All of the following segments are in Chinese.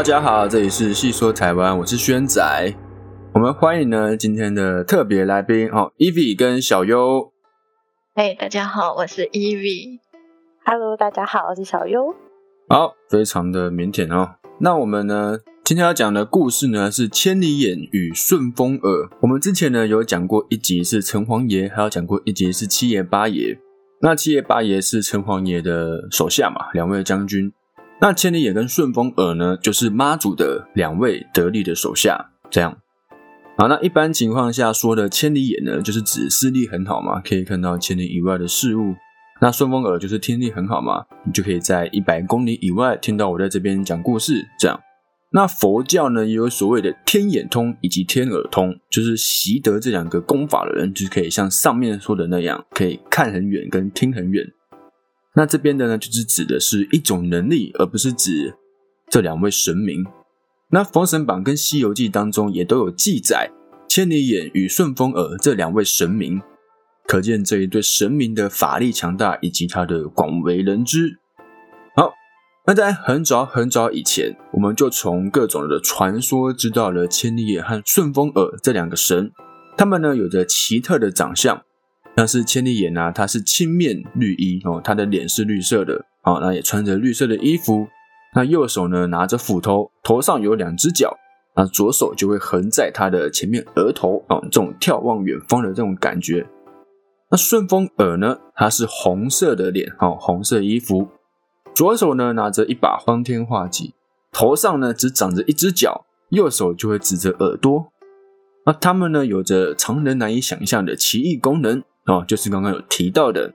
大家好，这里是细说台湾，我是轩仔。我们欢迎呢今天的特别来宾哦，Evie 跟小优。嘿，大家好，我是 Evie。Hello，大家好，我是小优。好，非常的腼腆哦。那我们呢今天要讲的故事呢是千里眼与顺风耳。我们之前呢有讲过一集是城隍爷，还有讲过一集是七爷八爷。那七爷八爷是城隍爷的手下嘛，两位将军。那千里眼跟顺风耳呢，就是妈祖的两位得力的手下。这样，好，那一般情况下说的千里眼呢，就是指视力很好嘛，可以看到千里以外的事物。那顺风耳就是听力很好嘛，你就可以在一百公里以外听到我在这边讲故事。这样，那佛教呢也有所谓的天眼通以及天耳通，就是习得这两个功法的人，就是可以像上面说的那样，可以看很远跟听很远。那这边的呢，就是指的是一种能力，而不是指这两位神明。那《封神榜》跟《西游记》当中也都有记载千里眼与顺风耳这两位神明，可见这一对神明的法力强大以及他的广为人知。好，那在很早很早以前，我们就从各种的传说知道了千里眼和顺风耳这两个神，他们呢有着奇特的长相。但是千里眼啊，他是青面绿衣哦，他的脸是绿色的啊，那也穿着绿色的衣服。那右手呢拿着斧头，头上有两只脚，那左手就会横在他的前面额头啊，这种眺望远方的这种感觉。那顺风耳呢，它是红色的脸哦，红色衣服，左手呢拿着一把方天画戟，头上呢只长着一只脚，右手就会指着耳朵。那他们呢有着常人难以想象的奇异功能。哦，就是刚刚有提到的，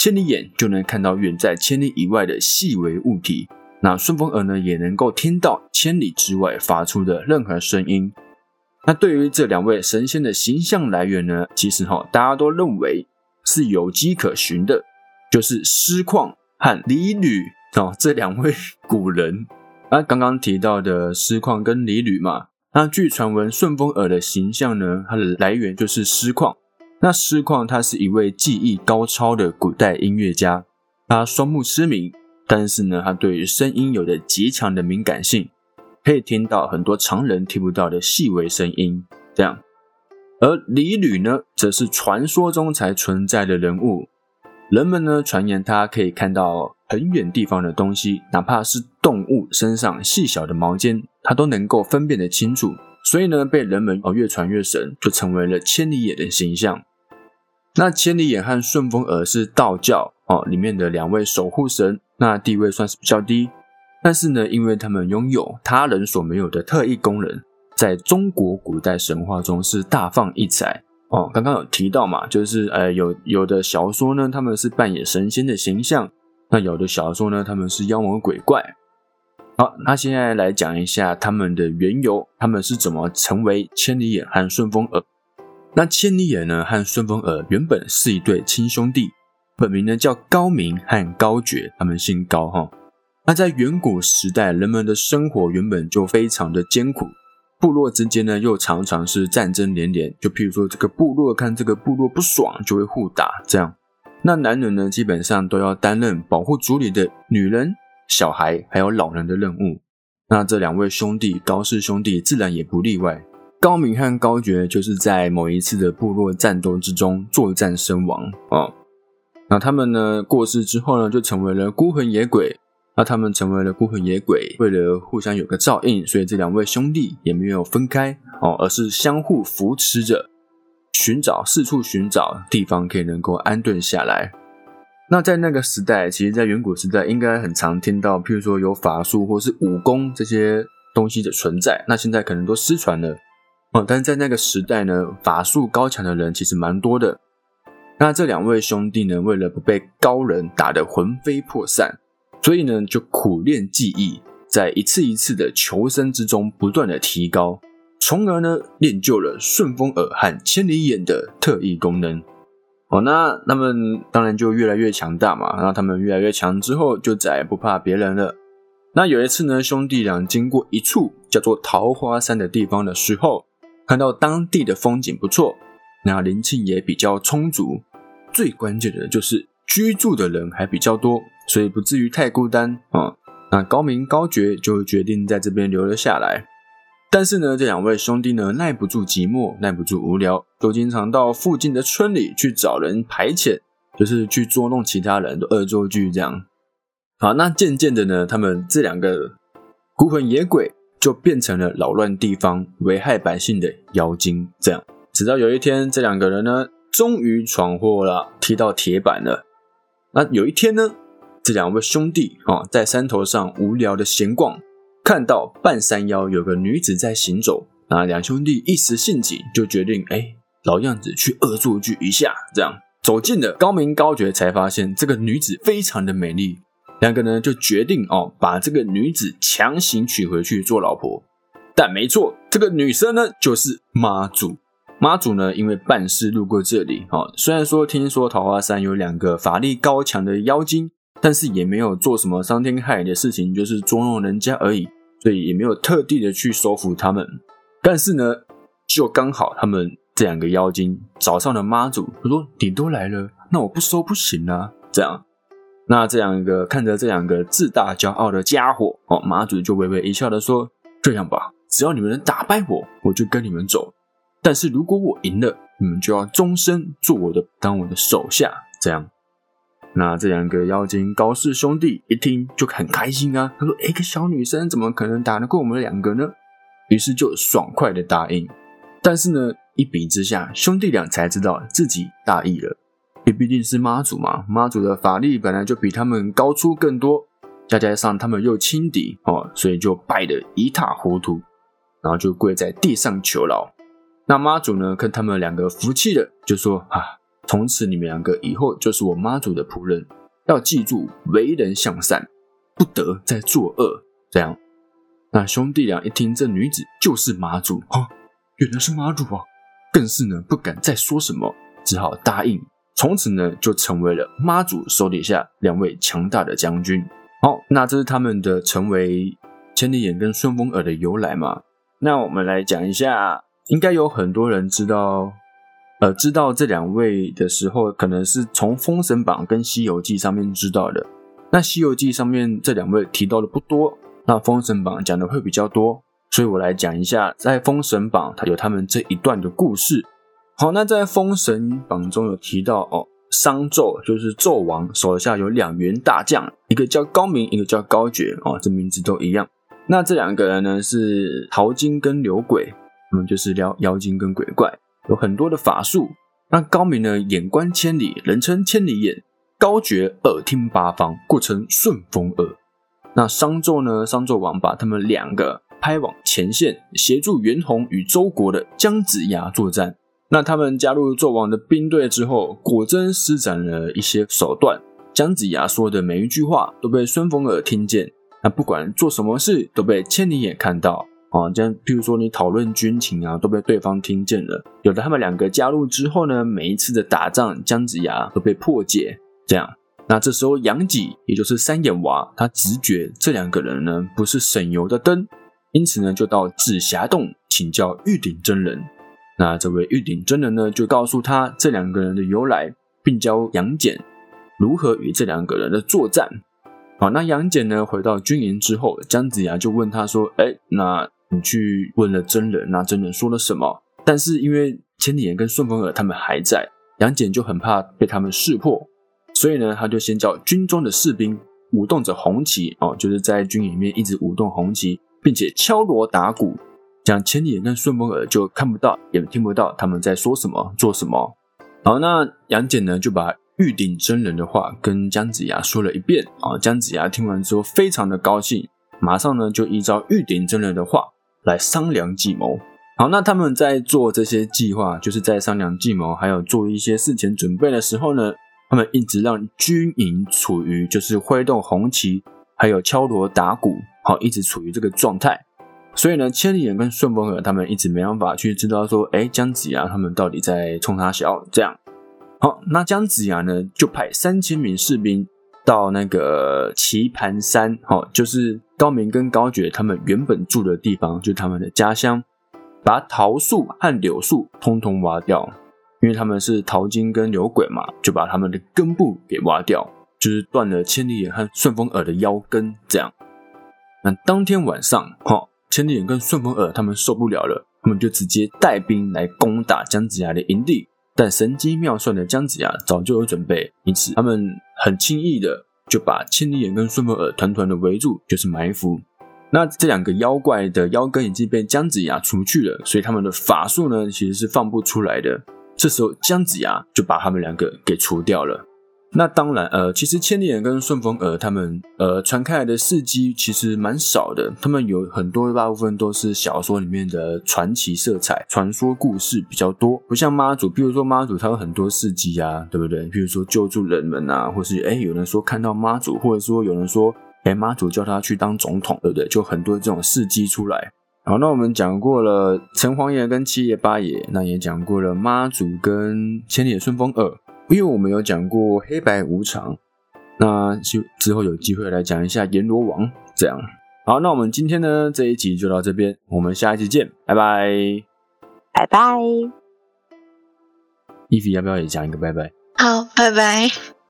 千里眼就能看到远在千里以外的细微物体，那顺风耳呢也能够听到千里之外发出的任何声音。那对于这两位神仙的形象来源呢，其实哈大家都认为是有迹可循的，就是师旷和李吕哦这两位古人。那刚刚提到的师旷跟李吕嘛，那据传闻顺风耳的形象呢，它的来源就是师旷。那师旷他是一位技艺高超的古代音乐家，他双目失明，但是呢，他对于声音有着极强的敏感性，可以听到很多常人听不到的细微声音。这样，而李吕呢，则是传说中才存在的人物，人们呢传言他可以看到很远地方的东西，哪怕是动物身上细小的毛尖，他都能够分辨得清楚。所以呢，被人们哦越传越神，就成为了千里眼的形象。那千里眼和顺风耳是道教哦里面的两位守护神，那地位算是比较低。但是呢，因为他们拥有他人所没有的特异功能，在中国古代神话中是大放异彩哦。刚刚有提到嘛，就是呃有有的小说呢，他们是扮演神仙的形象；那有的小说呢，他们是妖魔鬼怪。好，那现在来讲一下他们的缘由，他们是怎么成为千里眼和顺风耳？那千里眼呢和顺风耳原本是一对亲兄弟，本名呢叫高明和高觉，他们姓高哈。那在远古时代，人们的生活原本就非常的艰苦，部落之间呢又常常是战争连连，就譬如说这个部落看这个部落不爽，就会互打这样。那男人呢基本上都要担任保护族里的女人。小孩还有老人的任务，那这两位兄弟高氏兄弟自然也不例外。高明和高觉就是在某一次的部落战斗之中作战身亡啊。那他们呢过世之后呢，就成为了孤魂野鬼。那他们成为了孤魂野鬼，为了互相有个照应，所以这两位兄弟也没有分开哦，而是相互扶持着，寻找四处寻找地方可以能够安顿下来。那在那个时代，其实，在远古时代，应该很常听到，譬如说有法术或是武功这些东西的存在。那现在可能都失传了哦。但是在那个时代呢，法术高强的人其实蛮多的。那这两位兄弟呢，为了不被高人打得魂飞魄散，所以呢，就苦练技艺，在一次一次的求生之中，不断的提高，从而呢，练就了顺风耳和千里眼的特异功能。哦，那他们当然就越来越强大嘛。然后他们越来越强之后，就再也不怕别人了。那有一次呢，兄弟俩经过一处叫做桃花山的地方的时候，看到当地的风景不错，那灵气也比较充足。最关键的就是居住的人还比较多，所以不至于太孤单啊。那高明高觉就决定在这边留了下来。但是呢，这两位兄弟呢，耐不住寂寞，耐不住无聊，都经常到附近的村里去找人排遣，就是去捉弄其他人，的恶作剧这样。好，那渐渐的呢，他们这两个孤魂野鬼就变成了扰乱地方、危害百姓的妖精。这样，直到有一天，这两个人呢，终于闯祸了，踢到铁板了。那有一天呢，这两位兄弟啊，在山头上无聊的闲逛。看到半山腰有个女子在行走，那两兄弟一时兴起，就决定哎，老样子去恶作剧一下。这样走近了高明高觉，才发现这个女子非常的美丽。两个人就决定哦，把这个女子强行娶回去做老婆。但没错，这个女生呢，就是妈祖。妈祖呢，因为办事路过这里，哦，虽然说听说桃花山有两个法力高强的妖精。但是也没有做什么伤天害理的事情，就是捉弄人家而已，所以也没有特地的去收服他们。但是呢，就刚好他们这两个妖精找上了妈祖，他说：“你都来了，那我不收不行啊。”这样，那这两个看着这两个自大骄傲的家伙，哦，妈祖就微微一笑的说：“这样吧，只要你们能打败我，我就跟你们走。但是如果我赢了，你们就要终身做我的，当我的手下。”这样。那这两个妖精高氏兄弟一听就很开心啊，他说：“一个小女生怎么可能打得过我们两个呢？”于是就爽快的答应。但是呢，一比之下，兄弟俩才知道自己大意了。也毕竟是妈祖嘛，妈祖的法力本来就比他们高出更多，再加上他们又轻敌哦，所以就败得一塌糊涂，然后就跪在地上求饶。那妈祖呢，看他们两个服气了，就说：“啊。”从此你们两个以后就是我妈祖的仆人，要记住为人向善，不得再作恶。这样，那兄弟俩一听这女子就是妈祖啊，原来是妈祖啊，更是呢不敢再说什么，只好答应。从此呢就成为了妈祖手底下两位强大的将军。好，那这是他们的成为千里眼跟顺风耳的由来嘛？那我们来讲一下，应该有很多人知道。呃，知道这两位的时候，可能是从《封神榜》跟《西游记》上面知道的。那《西游记》上面这两位提到的不多，那《封神榜》讲的会比较多，所以我来讲一下，在《封神榜》它有他们这一段的故事。好，那在《封神榜》中有提到哦，商纣就是纣王手下有两员大将，一个叫高明，一个叫高觉哦，这名字都一样。那这两个人呢是淘金跟牛鬼，我们就是聊妖精跟鬼怪。有很多的法术，那高明呢眼观千里，人称千里眼；高觉耳听八方，故称顺风耳。那商纣呢，商纣王把他们两个派往前线，协助袁弘与周国的姜子牙作战。那他们加入纣王的兵队之后，果真施展了一些手段。姜子牙说的每一句话都被顺风耳听见，那不管做什么事都被千里眼看到。啊，这样，譬如说你讨论军情啊，都被对方听见了。有了他们两个加入之后呢，每一次的打仗，姜子牙都被破解。这样，那这时候杨己，也就是三眼娃，他直觉这两个人呢不是省油的灯，因此呢就到紫霞洞请教玉鼎真人。那这位玉鼎真人呢就告诉他这两个人的由来，并教杨戬如何与这两个人的作战。好，那杨戬呢回到军营之后，姜子牙就问他说：“哎，那？”你去问了真人，那真人说了什么？但是因为千里眼跟顺风耳他们还在，杨戬就很怕被他们识破，所以呢，他就先叫军中的士兵舞动着红旗哦，就是在军营里面一直舞动红旗，并且敲锣打鼓，这样千里眼跟顺风耳就看不到也听不到他们在说什么、做什么。好，那杨戬呢就把玉鼎真人的话跟姜子牙说了一遍啊，姜子牙听完之后非常的高兴，马上呢就依照玉鼎真人的话。来商量计谋。好，那他们在做这些计划，就是在商量计谋，还有做一些事前准备的时候呢，他们一直让军营处于就是挥动红旗，还有敲锣打鼓，好，一直处于这个状态。所以呢，千里眼跟顺风耳他们一直没办法去知道说，哎，姜子牙他们到底在冲他笑这样。好，那姜子牙呢，就派三千名士兵。到那个棋盘山，哈，就是高明跟高觉他们原本住的地方，就是他们的家乡，把桃树和柳树通通挖掉，因为他们是桃金跟柳鬼嘛，就把他们的根部给挖掉，就是断了千里眼和顺风耳的腰根，这样。那当天晚上，哈，千里眼跟顺风耳他们受不了了，他们就直接带兵来攻打姜子牙的营地。但神机妙算的姜子牙早就有准备，因此他们很轻易的就把千里眼跟顺风耳团团的围住，就是埋伏。那这两个妖怪的妖根已经被姜子牙除去了，所以他们的法术呢其实是放不出来的。这时候姜子牙就把他们两个给除掉了。那当然，呃，其实千里眼跟顺风耳他们，呃，传开来的事迹其实蛮少的。他们有很多大部分都是小说里面的传奇色彩、传说故事比较多，不像妈祖。比如说妈祖，他有很多事迹啊，对不对？比如说救助人们啊，或是哎，有人说看到妈祖，或者说有人说，哎，妈祖叫他去当总统，对不对？就很多这种事迹出来。好，那我们讲过了城隍爷跟七爷八爷，那也讲过了妈祖跟千里眼顺风耳。因为我们有讲过黑白无常，那就之后有机会来讲一下阎罗王。这样，好，那我们今天呢这一集就到这边，我们下一集见，拜拜，拜拜。伊菲要不要也讲一个拜拜？好，拜拜。